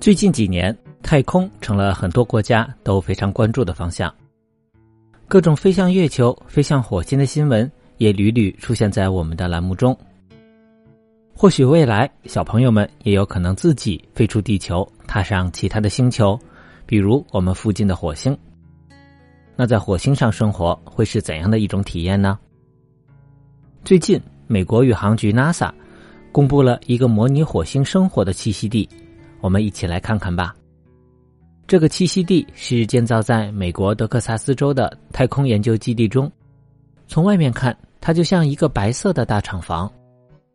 最近几年，太空成了很多国家都非常关注的方向。各种飞向月球、飞向火星的新闻也屡屡出现在我们的栏目中。或许未来小朋友们也有可能自己飞出地球，踏上其他的星球，比如我们附近的火星。那在火星上生活会是怎样的一种体验呢？最近，美国宇航局 NASA 公布了一个模拟火星生活的栖息地。我们一起来看看吧。这个栖息地是建造在美国德克萨斯州的太空研究基地中。从外面看，它就像一个白色的大厂房，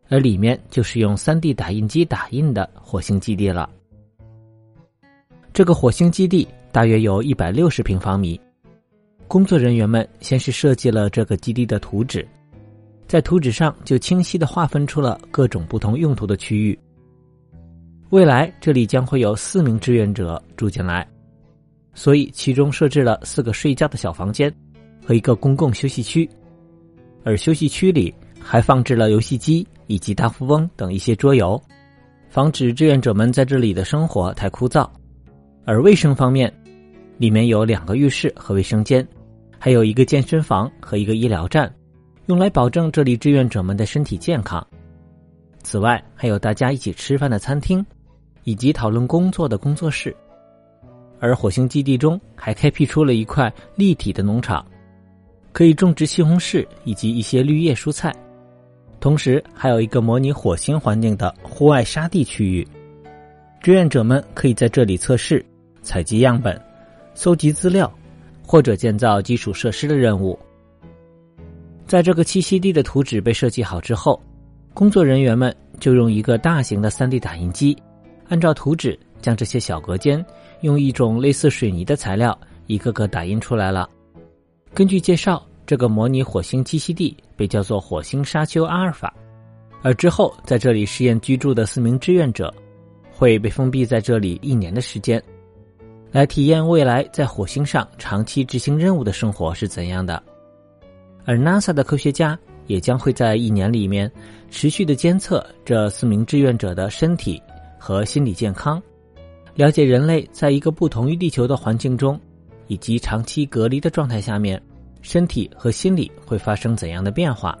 而里面就是用 3D 打印机打印的火星基地了。这个火星基地大约有一百六十平方米。工作人员们先是设计了这个基地的图纸，在图纸上就清晰的划分出了各种不同用途的区域。未来这里将会有四名志愿者住进来，所以其中设置了四个睡觉的小房间和一个公共休息区，而休息区里还放置了游戏机以及大富翁等一些桌游，防止志愿者们在这里的生活太枯燥。而卫生方面，里面有两个浴室和卫生间，还有一个健身房和一个医疗站，用来保证这里志愿者们的身体健康。此外，还有大家一起吃饭的餐厅。以及讨论工作的工作室，而火星基地中还开辟出了一块立体的农场，可以种植西红柿以及一些绿叶蔬菜，同时还有一个模拟火星环境的户外沙地区域，志愿者们可以在这里测试、采集样本、搜集资料，或者建造基础设施的任务。在这个栖息地的图纸被设计好之后，工作人员们就用一个大型的 3D 打印机。按照图纸，将这些小隔间用一种类似水泥的材料一个个打印出来了。根据介绍，这个模拟火星栖息地被叫做火星沙丘阿尔法。而之后在这里试验居住的四名志愿者会被封闭在这里一年的时间，来体验未来在火星上长期执行任务的生活是怎样的。而 NASA 的科学家也将会在一年里面持续的监测这四名志愿者的身体。和心理健康，了解人类在一个不同于地球的环境中，以及长期隔离的状态下面，身体和心理会发生怎样的变化，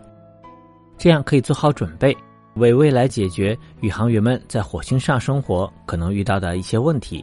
这样可以做好准备，为未来解决宇航员们在火星上生活可能遇到的一些问题。